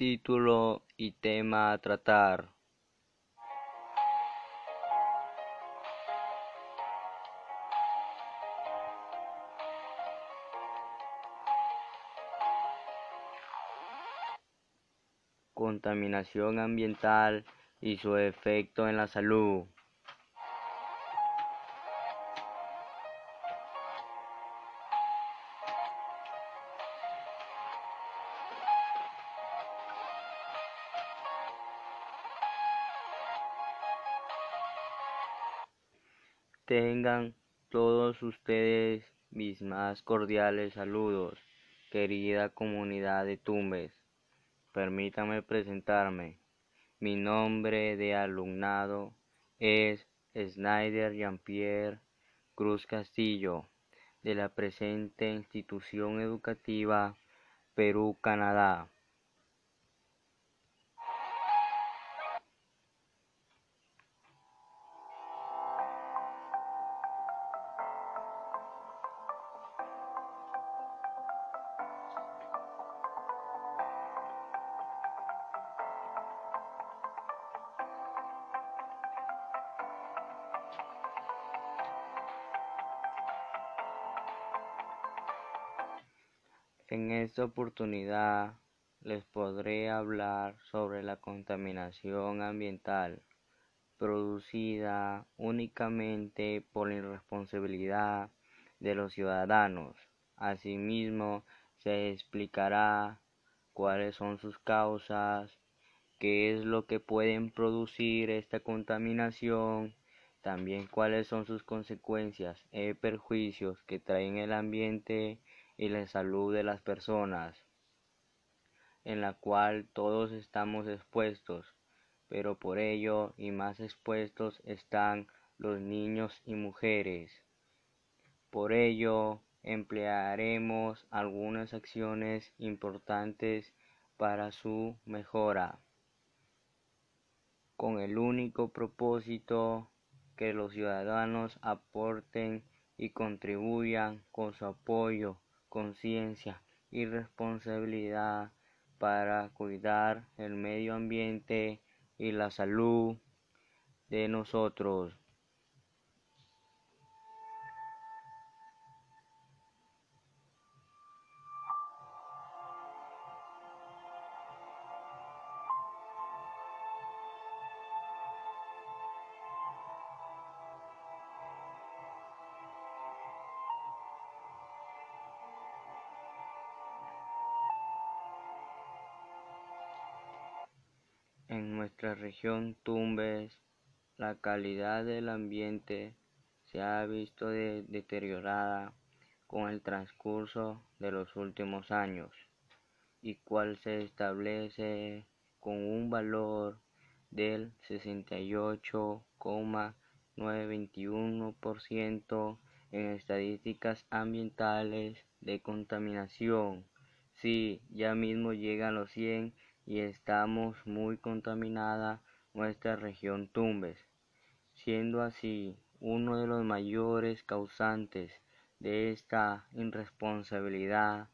Título y tema a tratar. Contaminación ambiental y su efecto en la salud. Tengan todos ustedes mis más cordiales saludos, querida comunidad de Tumbes. Permítanme presentarme. Mi nombre de alumnado es Snyder Jean-Pierre Cruz Castillo, de la presente institución educativa Perú, En esta oportunidad les podré hablar sobre la contaminación ambiental producida únicamente por la irresponsabilidad de los ciudadanos. Asimismo, se explicará cuáles son sus causas, qué es lo que pueden producir esta contaminación, también cuáles son sus consecuencias y perjuicios que traen el ambiente y la salud de las personas, en la cual todos estamos expuestos, pero por ello y más expuestos están los niños y mujeres. Por ello, emplearemos algunas acciones importantes para su mejora, con el único propósito que los ciudadanos aporten y contribuyan con su apoyo conciencia y responsabilidad para cuidar el medio ambiente y la salud de nosotros. En nuestra región Tumbes, la calidad del ambiente se ha visto deteriorada con el transcurso de los últimos años, y cual se establece con un valor del 68,921% en estadísticas ambientales de contaminación. Sí, ya mismo llegan los 100 y estamos muy contaminada nuestra región Tumbes, siendo así uno de los mayores causantes de esta irresponsabilidad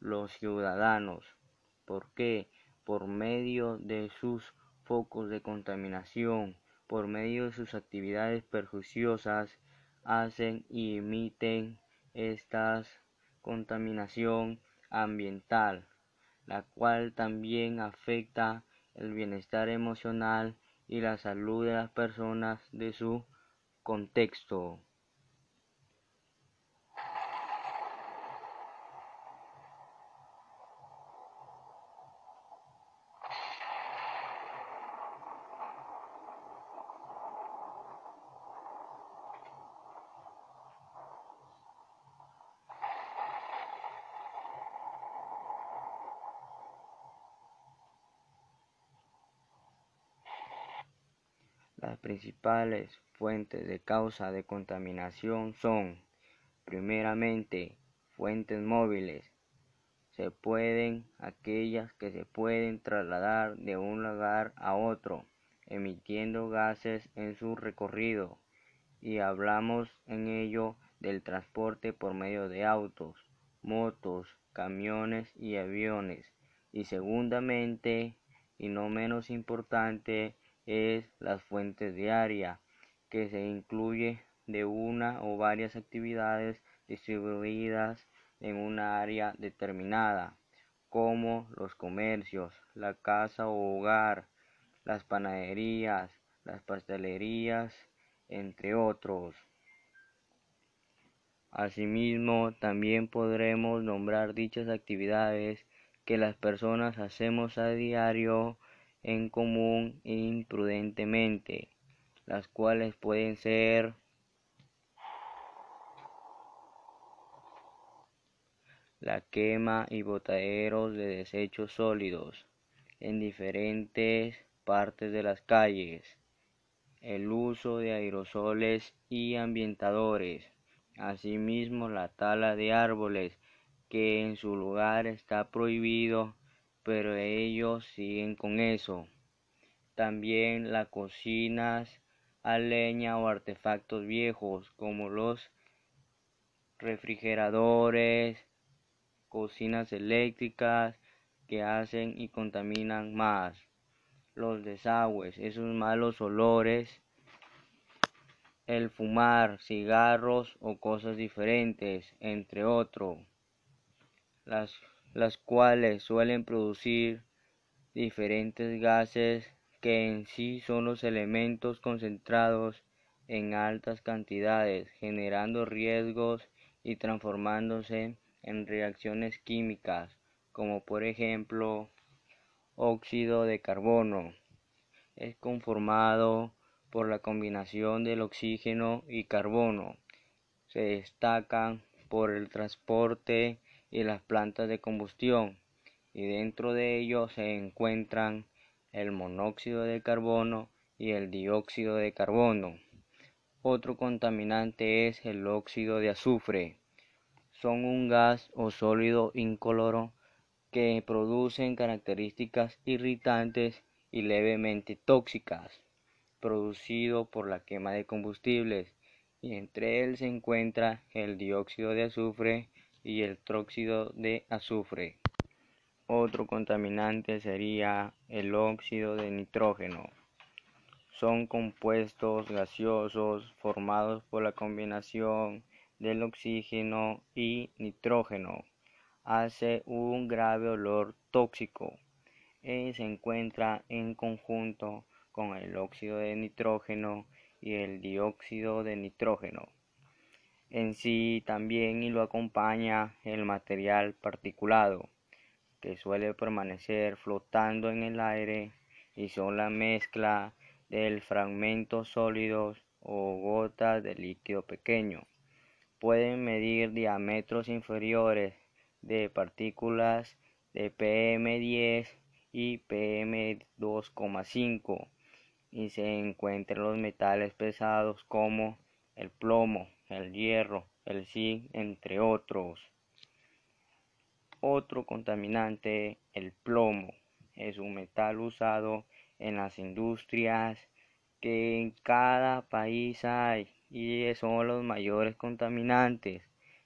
los ciudadanos. ¿Por qué? Por medio de sus focos de contaminación, por medio de sus actividades perjuiciosas, hacen y emiten esta contaminación ambiental la cual también afecta el bienestar emocional y la salud de las personas de su contexto. Las principales fuentes de causa de contaminación son, primeramente, fuentes móviles. Se pueden aquellas que se pueden trasladar de un lugar a otro, emitiendo gases en su recorrido. Y hablamos en ello del transporte por medio de autos, motos, camiones y aviones, Y segundamente, y no menos importante, es las fuentes diarias, que se incluye de una o varias actividades distribuidas en una área determinada, como los comercios, la casa o hogar, las panaderías, las pastelerías, entre otros. Asimismo, también podremos nombrar dichas actividades que las personas hacemos a diario en común e imprudentemente, las cuales pueden ser la quema y botaderos de desechos sólidos en diferentes partes de las calles, el uso de aerosoles y ambientadores, asimismo la tala de árboles que en su lugar está prohibido pero ellos siguen con eso. También las cocinas a leña o artefactos viejos como los refrigeradores, cocinas eléctricas que hacen y contaminan más. Los desagües, esos malos olores, el fumar cigarros o cosas diferentes, entre otros. Las las cuales suelen producir diferentes gases que en sí son los elementos concentrados en altas cantidades, generando riesgos y transformándose en reacciones químicas, como por ejemplo óxido de carbono. Es conformado por la combinación del oxígeno y carbono. Se destacan por el transporte y las plantas de combustión, y dentro de ellos se encuentran el monóxido de carbono y el dióxido de carbono. Otro contaminante es el óxido de azufre. Son un gas o sólido incoloro que producen características irritantes y levemente tóxicas, producido por la quema de combustibles, y entre él se encuentra el dióxido de azufre y el tróxido de azufre. Otro contaminante sería el óxido de nitrógeno. Son compuestos gaseosos formados por la combinación del oxígeno y nitrógeno. Hace un grave olor tóxico y se encuentra en conjunto con el óxido de nitrógeno y el dióxido de nitrógeno en sí también y lo acompaña el material particulado que suele permanecer flotando en el aire y son la mezcla del fragmentos sólidos o gotas de líquido pequeño. Pueden medir diámetros inferiores de partículas de PM10 y PM2,5 y se encuentran los metales pesados como el plomo, el hierro, el zinc, entre otros. Otro contaminante, el plomo, es un metal usado en las industrias que en cada país hay y son los mayores contaminantes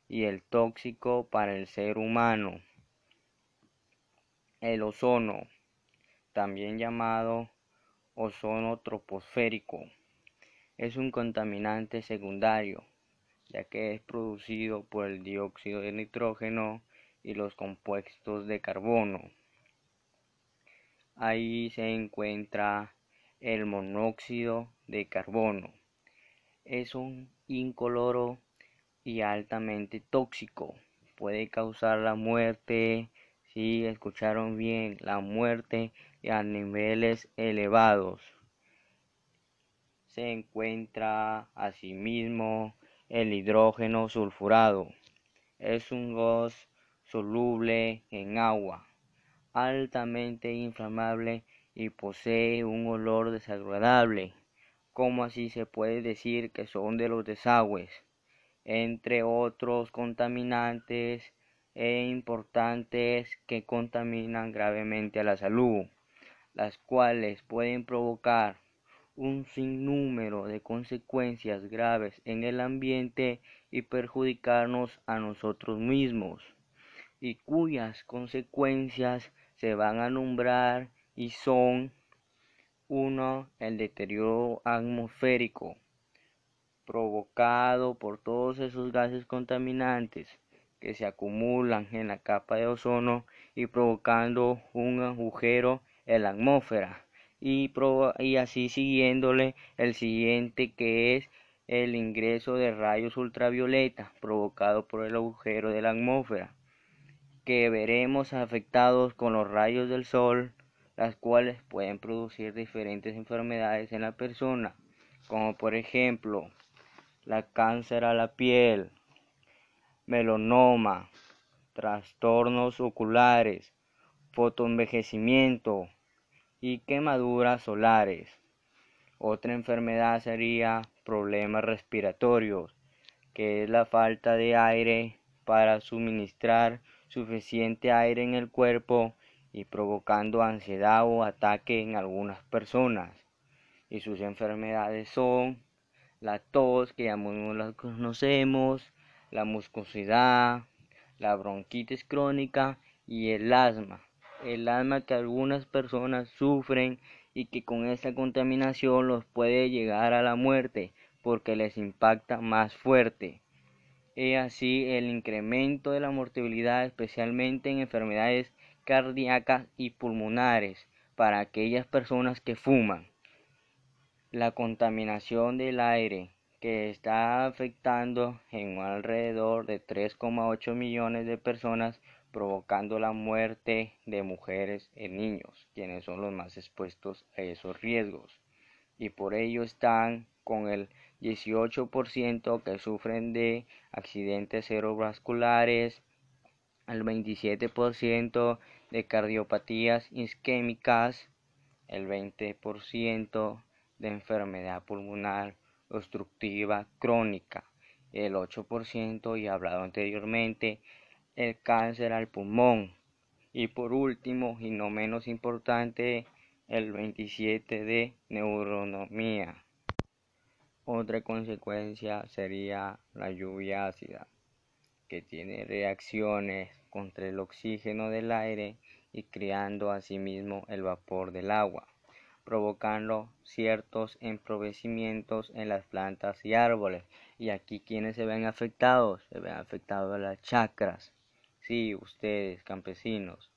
y el tóxico para el ser humano. El ozono, también llamado ozono troposférico, es un contaminante secundario ya que es producido por el dióxido de nitrógeno y los compuestos de carbono. Ahí se encuentra el monóxido de carbono. Es un incoloro y altamente tóxico. Puede causar la muerte, si escucharon bien, la muerte a niveles elevados. Se encuentra asimismo el hidrógeno sulfurado es un gas soluble en agua, altamente inflamable y posee un olor desagradable. como así se puede decir que son de los desagües, entre otros contaminantes e importantes que contaminan gravemente a la salud, las cuales pueden provocar un sinnúmero de consecuencias graves en el ambiente y perjudicarnos a nosotros mismos, y cuyas consecuencias se van a nombrar y son uno, el deterioro atmosférico provocado por todos esos gases contaminantes que se acumulan en la capa de ozono y provocando un agujero en la atmósfera y, y así siguiéndole el siguiente que es el ingreso de rayos ultravioleta provocado por el agujero de la atmósfera que veremos afectados con los rayos del sol las cuales pueden producir diferentes enfermedades en la persona como por ejemplo la cáncer a la piel melanoma trastornos oculares fotoenvejecimiento y quemaduras solares. Otra enfermedad sería problemas respiratorios, que es la falta de aire para suministrar suficiente aire en el cuerpo y provocando ansiedad o ataque en algunas personas. Y sus enfermedades son la tos, que ya no la conocemos, la muscosidad, la bronquitis crónica y el asma el alma que algunas personas sufren y que con esta contaminación los puede llegar a la muerte porque les impacta más fuerte. Es así el incremento de la mortalidad especialmente en enfermedades cardíacas y pulmonares para aquellas personas que fuman. La contaminación del aire que está afectando en alrededor de 3,8 millones de personas provocando la muerte de mujeres y niños, quienes son los más expuestos a esos riesgos. Y por ello están con el 18% que sufren de accidentes cerebrovasculares, el 27% de cardiopatías isquémicas, el 20% de enfermedad pulmonar obstructiva crónica, el 8% y hablado anteriormente el cáncer al pulmón y por último y no menos importante el 27 de neuronomía. Otra consecuencia sería la lluvia ácida, que tiene reacciones contra el oxígeno del aire y creando asimismo el vapor del agua, provocando ciertos empobrecimientos en las plantas y árboles. Y aquí quienes se ven afectados, se ven afectados las chakras, Sí, ustedes, campesinos.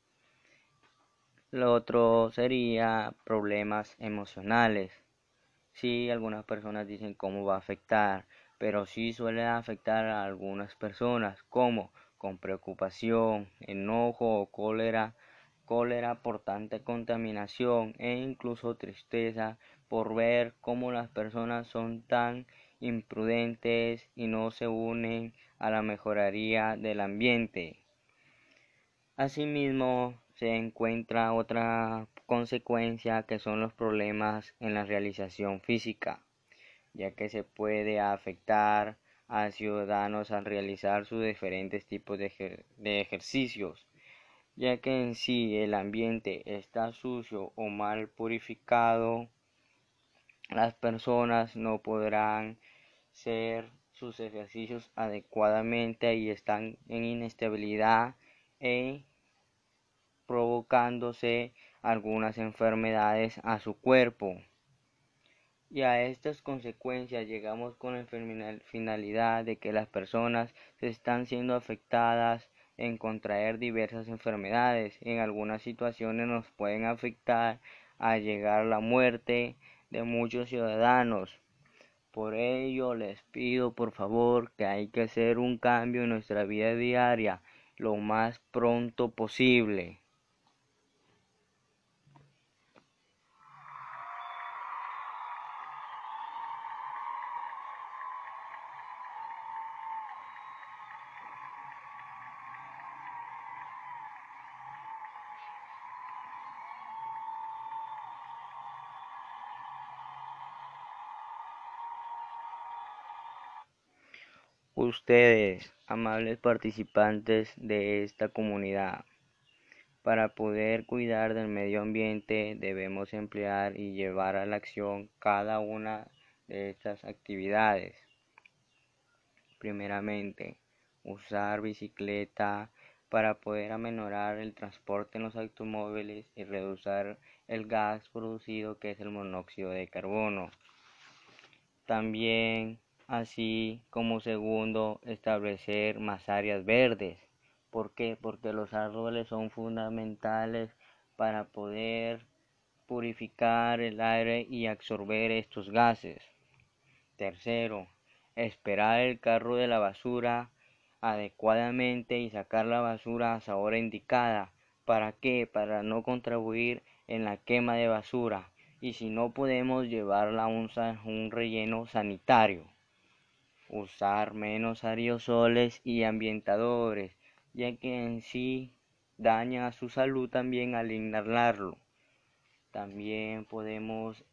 Lo otro sería problemas emocionales. Sí, algunas personas dicen cómo va a afectar, pero sí suele afectar a algunas personas, como con preocupación, enojo o cólera, cólera por tanta contaminación e incluso tristeza por ver cómo las personas son tan imprudentes y no se unen a la mejoría del ambiente. Asimismo, se encuentra otra consecuencia que son los problemas en la realización física, ya que se puede afectar a ciudadanos al realizar sus diferentes tipos de, ejercicios, ya que en sí el ambiente está sucio o mal purificado, las personas no podrán hacer sus ejercicios adecuadamente y están en inestabilidad e provocándose algunas enfermedades a su cuerpo. Y a estas consecuencias llegamos con la finalidad de que las personas se están siendo afectadas en contraer diversas enfermedades. En algunas situaciones nos pueden afectar a llegar la muerte de muchos ciudadanos. Por ello les pido por favor que hay que hacer un cambio en nuestra vida diaria lo más pronto posible. Ustedes, amables participantes de esta comunidad, para poder cuidar del medio ambiente debemos emplear y llevar a la acción cada una de estas actividades. Primeramente, usar bicicleta para poder amenorar el transporte en los automóviles y reducir el gas producido que es el monóxido de carbono. También, así como segundo, establecer más áreas verdes. ¿Por qué? Porque los árboles son fundamentales para poder purificar el aire y absorber estos gases. Tercero, esperar el carro de la basura adecuadamente y sacar la basura a esa hora indicada. ¿Para qué? Para no contribuir en la quema de basura y si no podemos llevarla a un relleno sanitario. Usar menos aerosoles y ambientadores, ya que en sí daña a su salud también al inhalarlo. También podemos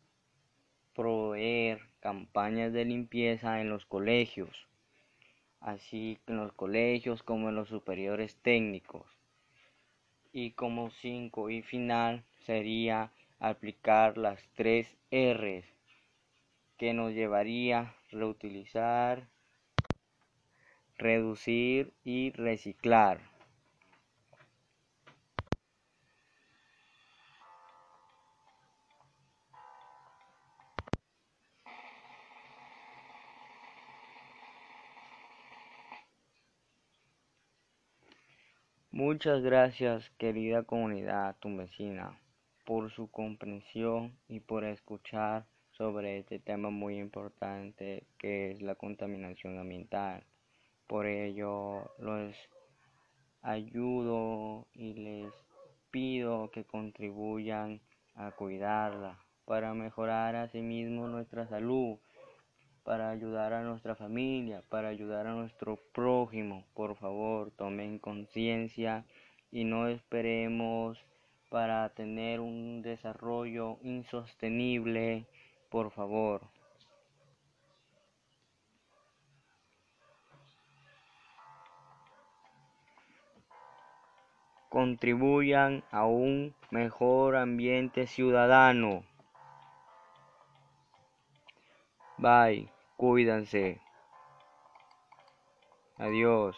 proveer campañas de limpieza en los colegios, así en los colegios como en los superiores técnicos. Y como cinco y final sería aplicar las tres R's que nos llevaría reutilizar, reducir y reciclar. Muchas gracias querida comunidad tumbesina por su comprensión y por escuchar sobre este tema muy importante que es la contaminación ambiental. Por ello los ayudo y les pido que contribuyan a cuidarla para mejorar asimismo nuestra salud, para ayudar a nuestra familia, para ayudar a nuestro prójimo. Por favor, tomen conciencia y no esperemos para tener un desarrollo insostenible, por favor. Contribuyan a un mejor ambiente ciudadano. Bye, cuídense. Adiós.